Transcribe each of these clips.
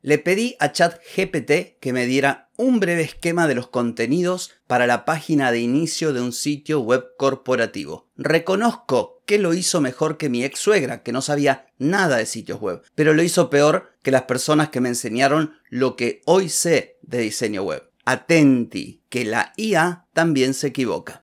Le pedí a ChatGPT que me diera un breve esquema de los contenidos para la página de inicio de un sitio web corporativo. Reconozco que lo hizo mejor que mi ex suegra, que no sabía nada de sitios web, pero lo hizo peor que las personas que me enseñaron lo que hoy sé de diseño web. Atenti, que la IA también se equivoca.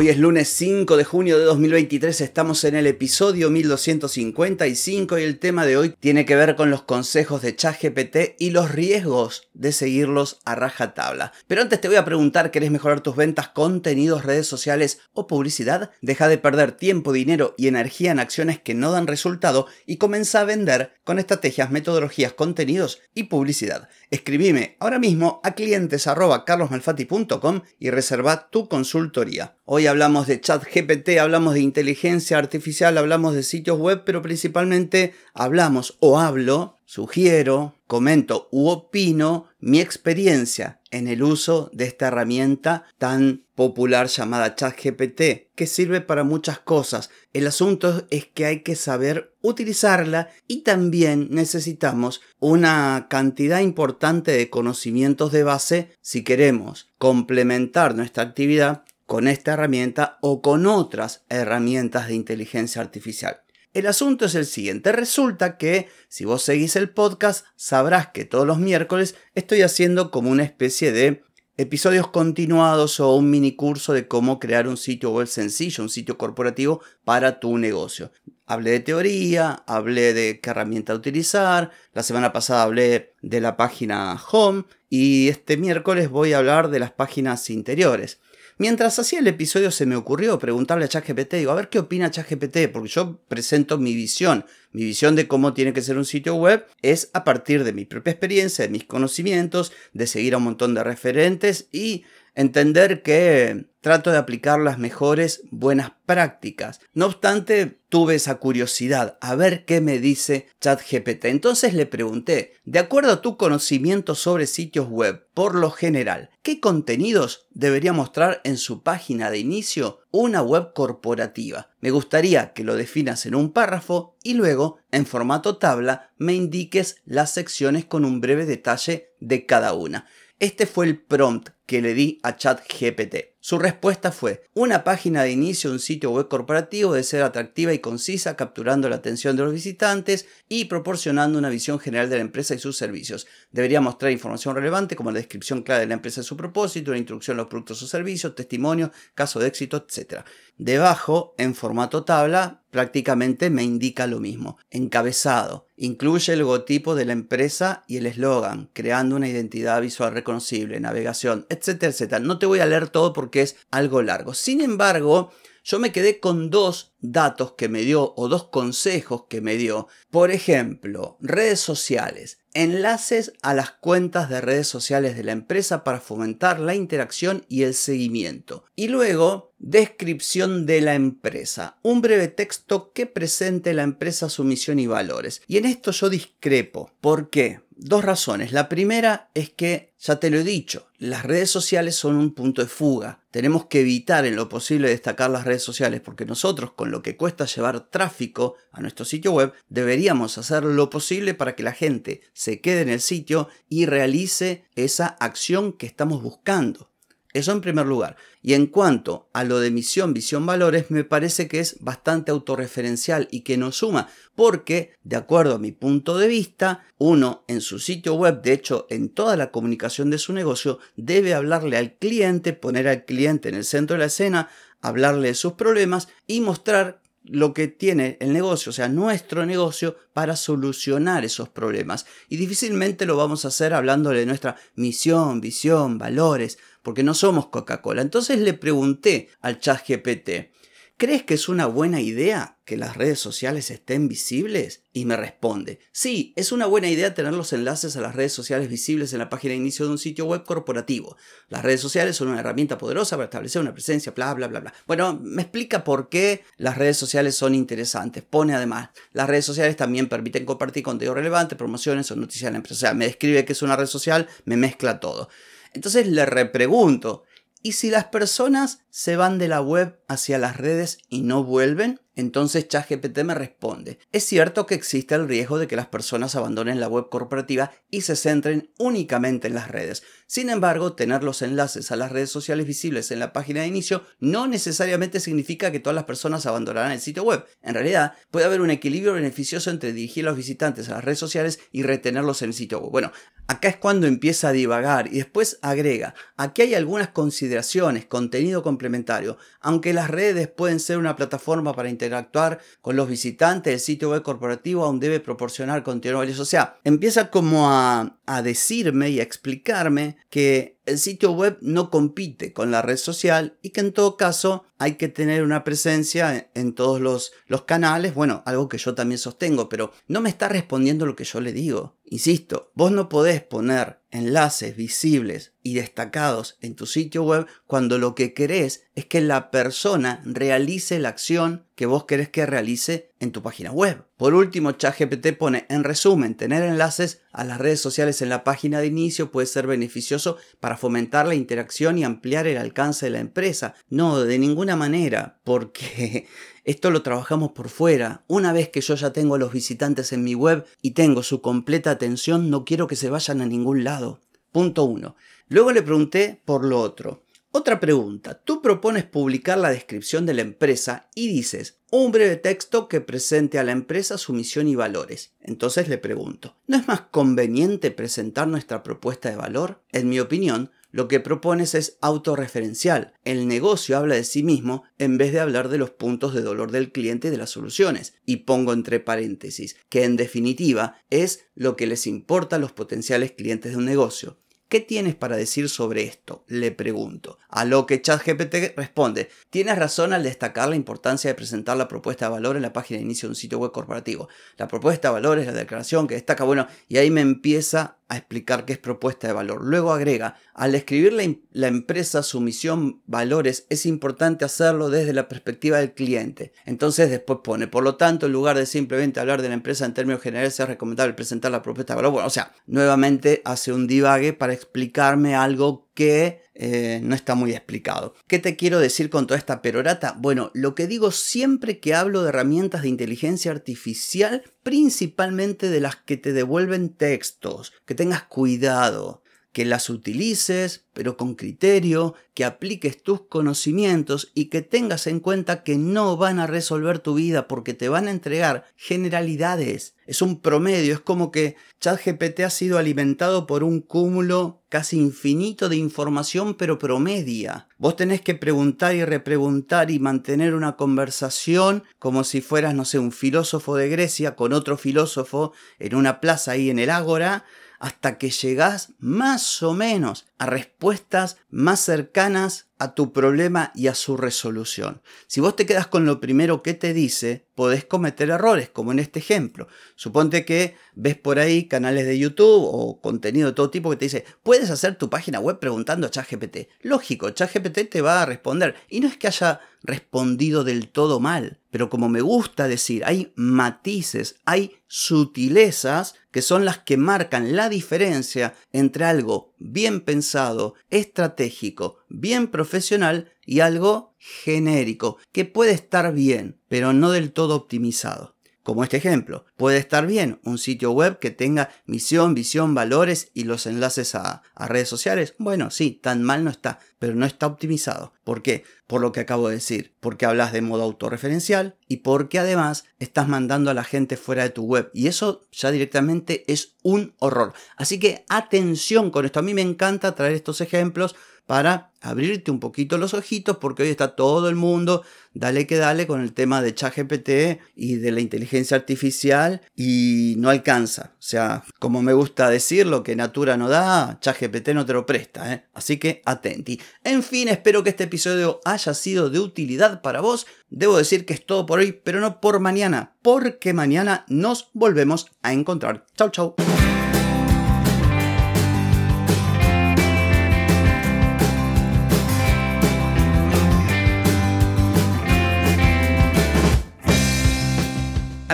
Hoy es lunes 5 de junio de 2023, estamos en el episodio 1255 y el tema de hoy tiene que ver con los consejos de ChatGPT y los riesgos de seguirlos a rajatabla. Pero antes te voy a preguntar, ¿querés mejorar tus ventas, contenidos, redes sociales o publicidad? Deja de perder tiempo, dinero y energía en acciones que no dan resultado y comienza a vender con estrategias, metodologías, contenidos y publicidad. Escribime ahora mismo a clientes y reserva tu consultoría. Hoy hablamos de chat GPT, hablamos de inteligencia artificial, hablamos de sitios web, pero principalmente hablamos o hablo, sugiero, comento u opino mi experiencia en el uso de esta herramienta tan popular llamada ChatGPT, que sirve para muchas cosas. El asunto es que hay que saber utilizarla y también necesitamos una cantidad importante de conocimientos de base si queremos complementar nuestra actividad con esta herramienta o con otras herramientas de inteligencia artificial. El asunto es el siguiente. Resulta que si vos seguís el podcast, sabrás que todos los miércoles estoy haciendo como una especie de episodios continuados o un mini curso de cómo crear un sitio web sencillo, un sitio corporativo para tu negocio. Hablé de teoría, hablé de qué herramienta utilizar, la semana pasada hablé de la página home y este miércoles voy a hablar de las páginas interiores. Mientras hacía el episodio se me ocurrió preguntarle a ChatGPT, digo, a ver qué opina ChatGPT, porque yo presento mi visión. Mi visión de cómo tiene que ser un sitio web es a partir de mi propia experiencia, de mis conocimientos, de seguir a un montón de referentes y entender que trato de aplicar las mejores buenas prácticas. No obstante, tuve esa curiosidad a ver qué me dice ChatGPT. Entonces le pregunté, de acuerdo a tu conocimiento sobre sitios web, por lo general, ¿qué contenidos debería mostrar en su página de inicio una web corporativa? Me gustaría que lo definas en un párrafo y luego, en formato tabla, me indiques las secciones con un breve detalle de cada una. Este fue el prompt que le di a ChatGPT. Su respuesta fue, una página de inicio de un sitio web corporativo debe ser atractiva y concisa, capturando la atención de los visitantes y proporcionando una visión general de la empresa y sus servicios. Debería mostrar información relevante como la descripción clara de la empresa y su propósito, una introducción a los productos o servicios, testimonio, caso de éxito, etc. Debajo, en formato tabla, prácticamente me indica lo mismo. Encabezado. Incluye el logotipo de la empresa y el eslogan, creando una identidad visual reconocible, navegación, etcétera, etcétera. No te voy a leer todo porque es algo largo. Sin embargo, yo me quedé con dos datos que me dio o dos consejos que me dio. Por ejemplo, redes sociales. Enlaces a las cuentas de redes sociales de la empresa para fomentar la interacción y el seguimiento. Y luego, descripción de la empresa. Un breve texto que presente la empresa, su misión y valores. Y en esto yo discrepo. ¿Por qué? Dos razones. La primera es que, ya te lo he dicho, las redes sociales son un punto de fuga. Tenemos que evitar en lo posible destacar las redes sociales porque nosotros con lo que cuesta llevar tráfico a nuestro sitio web deberíamos hacer lo posible para que la gente se quede en el sitio y realice esa acción que estamos buscando. Eso en primer lugar. Y en cuanto a lo de misión, visión, valores, me parece que es bastante autorreferencial y que nos suma, porque, de acuerdo a mi punto de vista, uno en su sitio web, de hecho en toda la comunicación de su negocio, debe hablarle al cliente, poner al cliente en el centro de la escena, hablarle de sus problemas y mostrar lo que tiene el negocio, o sea, nuestro negocio, para solucionar esos problemas. Y difícilmente lo vamos a hacer hablándole de nuestra misión, visión, valores, porque no somos Coca-Cola. Entonces le pregunté al chat GPT, ¿crees que es una buena idea que las redes sociales estén visibles? Y me responde, sí, es una buena idea tener los enlaces a las redes sociales visibles en la página de inicio de un sitio web corporativo. Las redes sociales son una herramienta poderosa para establecer una presencia, bla, bla, bla, bla. Bueno, me explica por qué las redes sociales son interesantes. Pone además, las redes sociales también permiten compartir contenido relevante, promociones o noticias de la empresa. O sea, me describe que es una red social, me mezcla todo. Entonces le repregunto, ¿y si las personas se van de la web hacia las redes y no vuelven? Entonces ChatGPT me responde, es cierto que existe el riesgo de que las personas abandonen la web corporativa y se centren únicamente en las redes. Sin embargo, tener los enlaces a las redes sociales visibles en la página de inicio no necesariamente significa que todas las personas abandonarán el sitio web. En realidad, puede haber un equilibrio beneficioso entre dirigir a los visitantes a las redes sociales y retenerlos en el sitio web. Bueno, acá es cuando empieza a divagar y después agrega, aquí hay algunas consideraciones, contenido complementario, aunque las redes pueden ser una plataforma para interactuar con los visitantes, el sitio web corporativo aún debe proporcionar contenido valioso. O sea, empieza como a, a decirme y a explicarme que el sitio web no compite con la red social y que en todo caso hay que tener una presencia en, todos los, los, canales, bueno, algo que yo también sostengo, pero no me está respondiendo lo que yo le digo. Insisto, vos no podés poner enlaces visibles y destacados en tu sitio web cuando lo que querés es que la persona realice la acción que vos querés que realice en tu página web. Por último, ChatGPT pone, en resumen, tener enlaces a las redes sociales en la página de inicio puede ser beneficioso para fomentar la interacción y ampliar el alcance de la empresa. No, de ninguna manera, porque esto lo trabajamos por fuera. Una vez que yo ya tengo a los visitantes en mi web y tengo su completa atención, no quiero que se vayan a ningún lado. Punto 1. Luego le pregunté por lo otro. Otra pregunta. Tú propones publicar la descripción de la empresa y dices un breve texto que presente a la empresa su misión y valores. Entonces le pregunto, ¿no es más conveniente presentar nuestra propuesta de valor? En mi opinión, lo que propones es autorreferencial. El negocio habla de sí mismo en vez de hablar de los puntos de dolor del cliente y de las soluciones. Y pongo entre paréntesis, que en definitiva es lo que les importa a los potenciales clientes de un negocio. ¿Qué tienes para decir sobre esto? Le pregunto. A lo que ChatGPT responde, tienes razón al destacar la importancia de presentar la propuesta de valor en la página de inicio de un sitio web corporativo. La propuesta de valor es la declaración que destaca, bueno, y ahí me empieza a explicar qué es propuesta de valor. Luego agrega, al escribir la, empresa su misión, valores, es importante hacerlo desde la perspectiva del cliente. Entonces después pone, por lo tanto, en lugar de simplemente hablar de la empresa en términos generales, es recomendable presentar la propuesta de valor. Bueno, o sea, nuevamente hace un divague para explicarme algo que eh, no está muy explicado. ¿Qué te quiero decir con toda esta perorata? Bueno, lo que digo siempre que hablo de herramientas de inteligencia artificial, principalmente de las que te devuelven textos, que tengas cuidado que las utilices, pero con criterio, que apliques tus conocimientos y que tengas en cuenta que no van a resolver tu vida porque te van a entregar generalidades. Es un promedio, es como que ChatGPT ha sido alimentado por un cúmulo casi infinito de información, pero promedia. Vos tenés que preguntar y repreguntar y mantener una conversación como si fueras, no sé, un filósofo de Grecia con otro filósofo en una plaza ahí en el Ágora hasta que llegás más o menos a respuestas más cercanas a tu problema y a su resolución. Si vos te quedas con lo primero que te dice, podés cometer errores, como en este ejemplo. Suponte que ves por ahí canales de YouTube o contenido de todo tipo que te dice, puedes hacer tu página web preguntando a ChatGPT. Lógico, ChatGPT te va a responder. Y no es que haya respondido del todo mal, pero como me gusta decir, hay matices, hay sutilezas que son las que marcan la diferencia entre algo bien pensado, estratégico, bien profesional y algo genérico, que puede estar bien, pero no del todo optimizado. Como este ejemplo, puede estar bien un sitio web que tenga misión, visión, valores y los enlaces a, redes sociales. Bueno, sí, tan mal no está, pero no está optimizado. ¿Por qué? Por lo que acabo de decir, porque hablas de modo autorreferencial y porque además estás mandando a la gente fuera de tu web y eso ya directamente es un horror. Así que atención con esto, a mí me encanta traer estos ejemplos para abrirte un poquito los ojitos porque hoy está todo el mundo, dale que dale con el tema de ChatGPT y de la inteligencia artificial y no alcanza. O sea, como me gusta decir, lo que Natura no da, ChatGPT no te lo presta. ¿eh? Así que atenti. En fin, espero que este episodio haya sido de utilidad para vos. Debo decir que es todo por hoy, pero no por mañana, porque mañana nos volvemos a encontrar. Chau, chau.